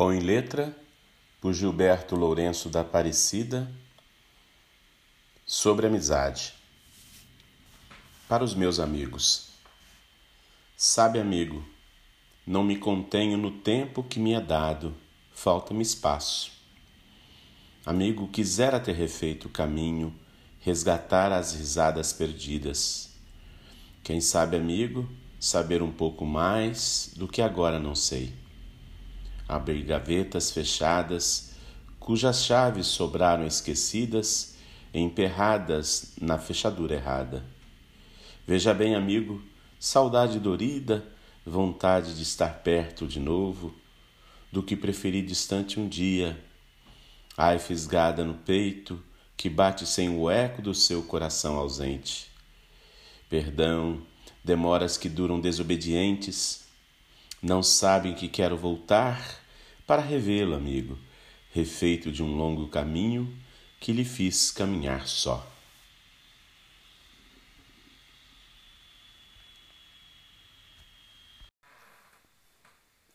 Pão em letra por Gilberto Lourenço da Aparecida sobre amizade. Para os meus amigos. Sabe, amigo, não me contenho no tempo que me é dado, falta-me espaço. Amigo, quisera ter refeito o caminho, resgatar as risadas perdidas. Quem sabe, amigo, saber um pouco mais do que agora não sei abrir gavetas fechadas, cujas chaves sobraram esquecidas, emperradas na fechadura errada. Veja bem, amigo, saudade dorida, vontade de estar perto de novo, do que preferi distante um dia. Ai, fisgada no peito, que bate sem o eco do seu coração ausente. Perdão, demoras que duram desobedientes, não sabem que quero voltar para revê-lo, amigo, refeito de um longo caminho que lhe fiz caminhar só.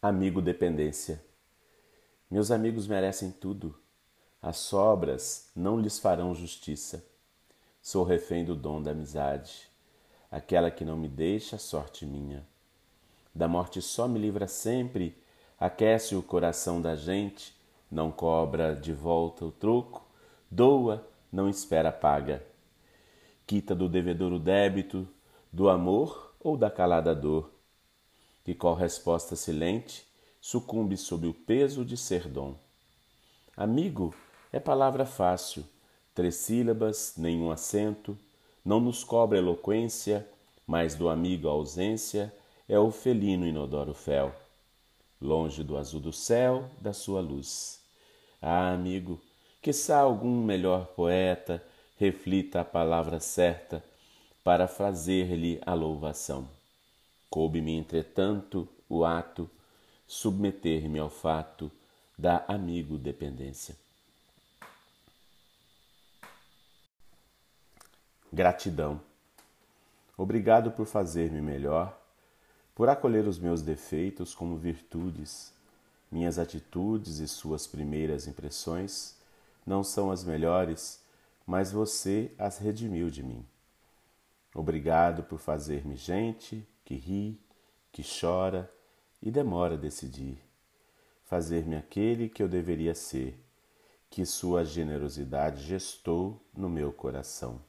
Amigo dependência. Meus amigos merecem tudo. As sobras não lhes farão justiça. Sou refém do dom da amizade, aquela que não me deixa sorte minha. Da morte só me livra sempre aquece o coração da gente, não cobra de volta o troco, doa, não espera paga. Quita do devedor o débito, do amor ou da calada dor. E qual resposta silente sucumbe sob o peso de ser dom. Amigo é palavra fácil, três sílabas, nenhum acento, não nos cobra eloquência, mas do amigo a ausência é o felino inodoro fel longe do azul do céu, da sua luz. Ah, amigo, quiçá algum melhor poeta reflita a palavra certa para fazer-lhe a louvação. Coube-me, entretanto, o ato submeter-me ao fato da amigo dependência. Gratidão. Obrigado por fazer-me melhor por acolher os meus defeitos como virtudes. Minhas atitudes e suas primeiras impressões não são as melhores, mas você as redimiu de mim. Obrigado por fazer-me gente que ri, que chora e demora a decidir. Fazer-me aquele que eu deveria ser, que sua generosidade gestou no meu coração.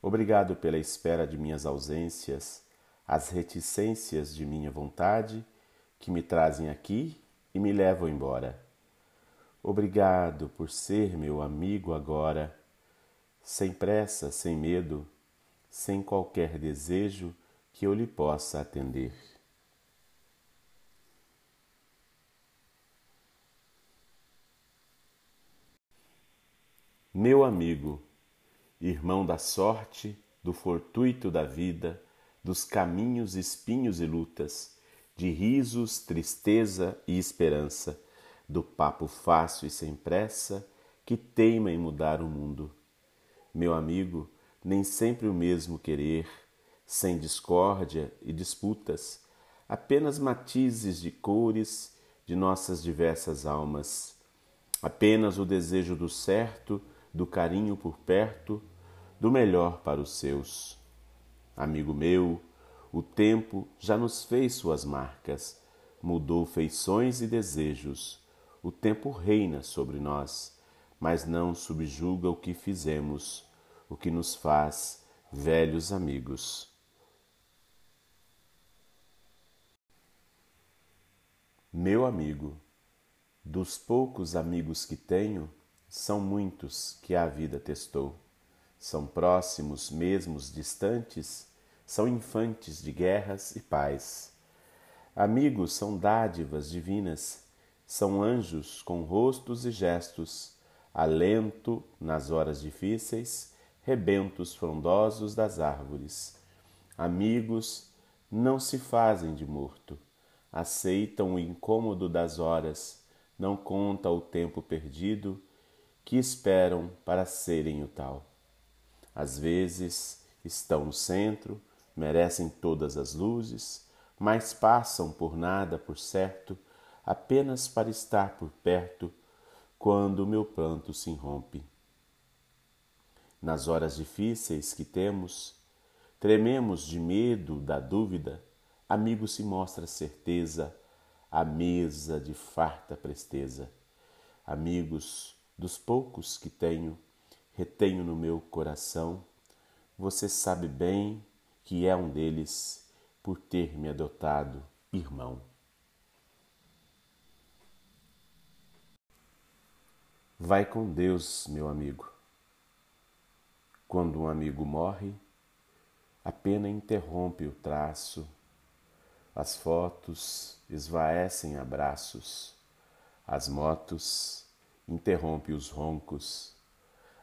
Obrigado pela espera de minhas ausências as reticências de minha vontade que me trazem aqui e me levam embora. Obrigado por ser meu amigo agora, sem pressa, sem medo, sem qualquer desejo que eu lhe possa atender. Meu amigo, irmão da sorte, do fortuito da vida, dos caminhos, espinhos e lutas, de risos, tristeza e esperança, do papo fácil e sem pressa que teima em mudar o mundo. Meu amigo, nem sempre o mesmo querer, sem discórdia e disputas, apenas matizes de cores de nossas diversas almas, apenas o desejo do certo, do carinho por perto, do melhor para os seus. Amigo meu, o tempo já nos fez suas marcas, mudou feições e desejos. O tempo reina sobre nós, mas não subjuga o que fizemos, o que nos faz velhos amigos. Meu amigo, dos poucos amigos que tenho, são muitos que a vida testou. São próximos, mesmos distantes, são infantes de guerras e paz. Amigos são dádivas divinas, são anjos com rostos e gestos, alento nas horas difíceis, rebentos frondosos das árvores. Amigos não se fazem de morto, aceitam o incômodo das horas, não conta o tempo perdido que esperam para serem o tal. Às vezes estão no centro, merecem todas as luzes, mas passam por nada, por certo, apenas para estar por perto quando o meu pranto se irrompe. Nas horas difíceis que temos, trememos de medo, da dúvida, amigo se mostra certeza, a mesa de farta presteza. Amigos, dos poucos que tenho, retenho no meu coração, você sabe bem que é um deles por ter me adotado irmão. Vai com Deus, meu amigo. Quando um amigo morre, a pena interrompe o traço, as fotos esvaecem abraços, as motos interrompem os roncos,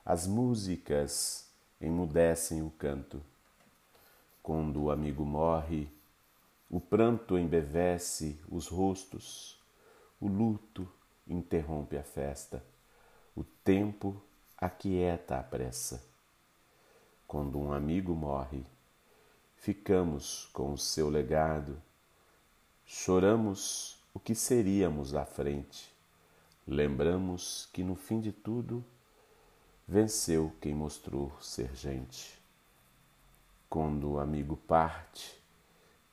as músicas emudecem o canto. Quando o amigo morre, o pranto embevece os rostos, o luto interrompe a festa, o tempo aquieta a pressa. Quando um amigo morre, ficamos com o seu legado, choramos o que seríamos à frente, lembramos que no fim de tudo venceu quem mostrou ser gente. Quando o amigo parte,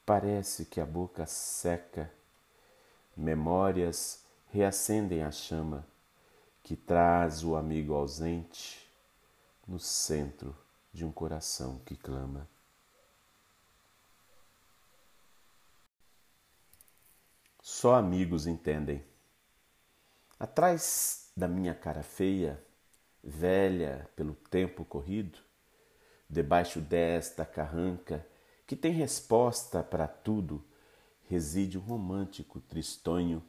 Parece que a boca seca, memórias reacendem a chama que traz o amigo ausente no centro de um coração que clama. Só amigos entendem. Atrás da minha cara feia, velha pelo tempo corrido, debaixo desta carranca que tem resposta para tudo, reside um romântico tristonho,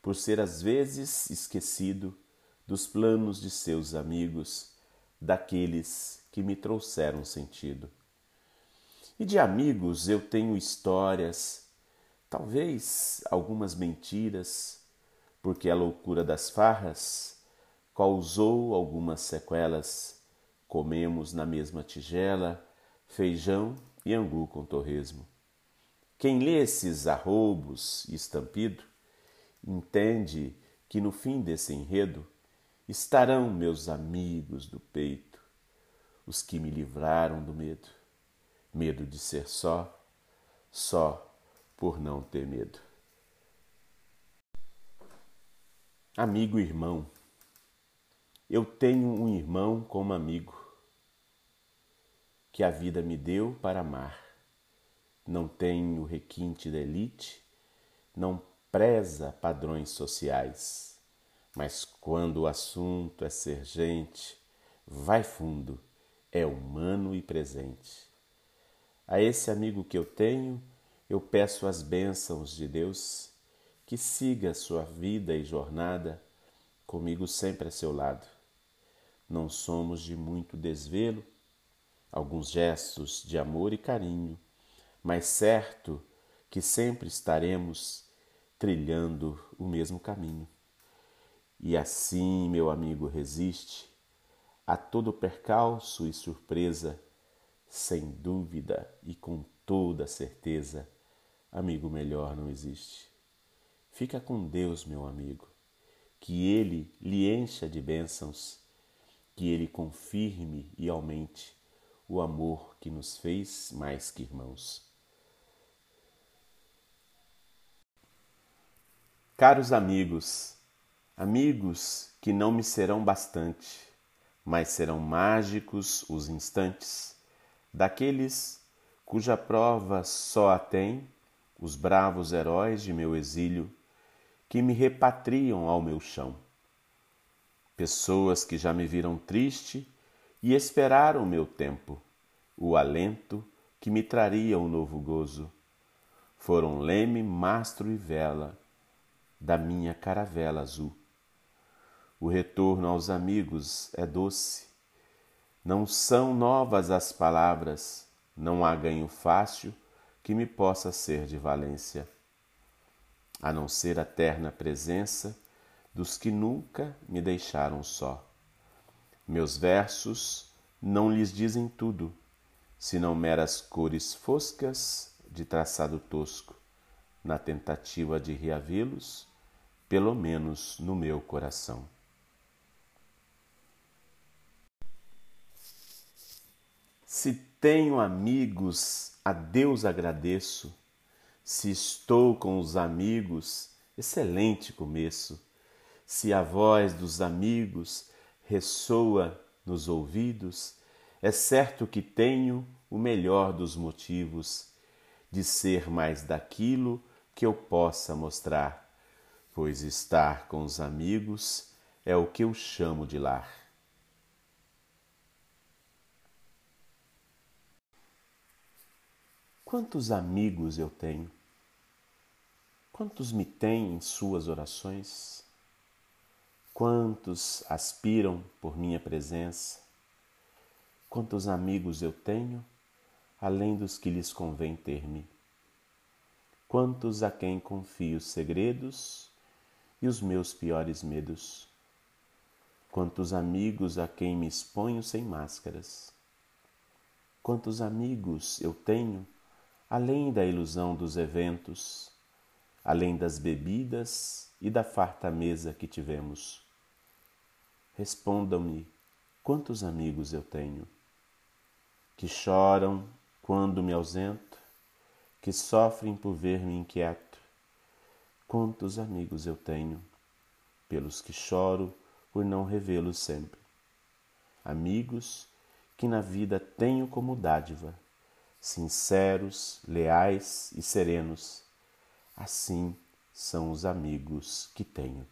por ser às vezes esquecido dos planos de seus amigos, daqueles que me trouxeram sentido. E de amigos eu tenho histórias, talvez algumas mentiras, porque a loucura das farras causou algumas sequelas. Comemos na mesma tigela feijão e angu com torresmo. Quem lê esses arroubos e estampido entende que no fim desse enredo estarão meus amigos do peito, os que me livraram do medo, medo de ser só, só por não ter medo. Amigo irmão, eu tenho um irmão como amigo que a vida me deu para amar. Não tem o requinte da elite, não preza padrões sociais, mas quando o assunto é ser gente, vai fundo, é humano e presente. A esse amigo que eu tenho, eu peço as bênçãos de Deus, que siga sua vida e jornada comigo sempre a seu lado. Não somos de muito desvelo, alguns gestos de amor e carinho, mas certo que sempre estaremos trilhando o mesmo caminho. E assim, meu amigo, resiste a todo percalço e surpresa, sem dúvida e com toda certeza, amigo melhor não existe. Fica com Deus, meu amigo, que Ele lhe encha de bênçãos, que Ele confirme e aumente o amor que nos fez mais que irmãos. Caros amigos, amigos que não me serão bastante, mas serão mágicos os instantes daqueles cuja prova só a têm os bravos heróis de meu exílio que me repatriam ao meu chão. Pessoas que já me viram triste e esperaram o meu tempo, o alento que me traria um novo gozo. Foram leme, mastro e vela da minha caravela azul. O retorno aos amigos é doce. Não são novas as palavras, não há ganho fácil que me possa ser de valência, a não ser a terna presença dos que nunca me deixaram só. Meus versos não lhes dizem tudo, senão meras cores foscas de traçado tosco, na tentativa de reavê-los pelo menos no meu coração. Se tenho amigos, a Deus agradeço. Se estou com os amigos, excelente começo. Se a voz dos amigos ressoa nos ouvidos, é certo que tenho o melhor dos motivos de ser mais daquilo que eu possa mostrar, pois estar com os amigos é o que eu chamo de lar. Quantos amigos eu tenho? Quantos me têm em suas orações? Quantos aspiram por minha presença? Quantos amigos eu tenho, além dos que lhes convém ter-me? Quantos a quem confio os segredos e os meus piores medos? Quantos amigos a quem me exponho sem máscaras? Quantos amigos eu tenho além da ilusão dos eventos, além das bebidas e da farta mesa que tivemos. Respondam-me quantos amigos eu tenho, que choram quando me ausento, que sofrem por ver-me inquieto. Quantos amigos eu tenho, pelos que choro por não revê-los sempre. Amigos que na vida tenho como dádiva sinceros, leais e serenos. Assim são os amigos que tenho.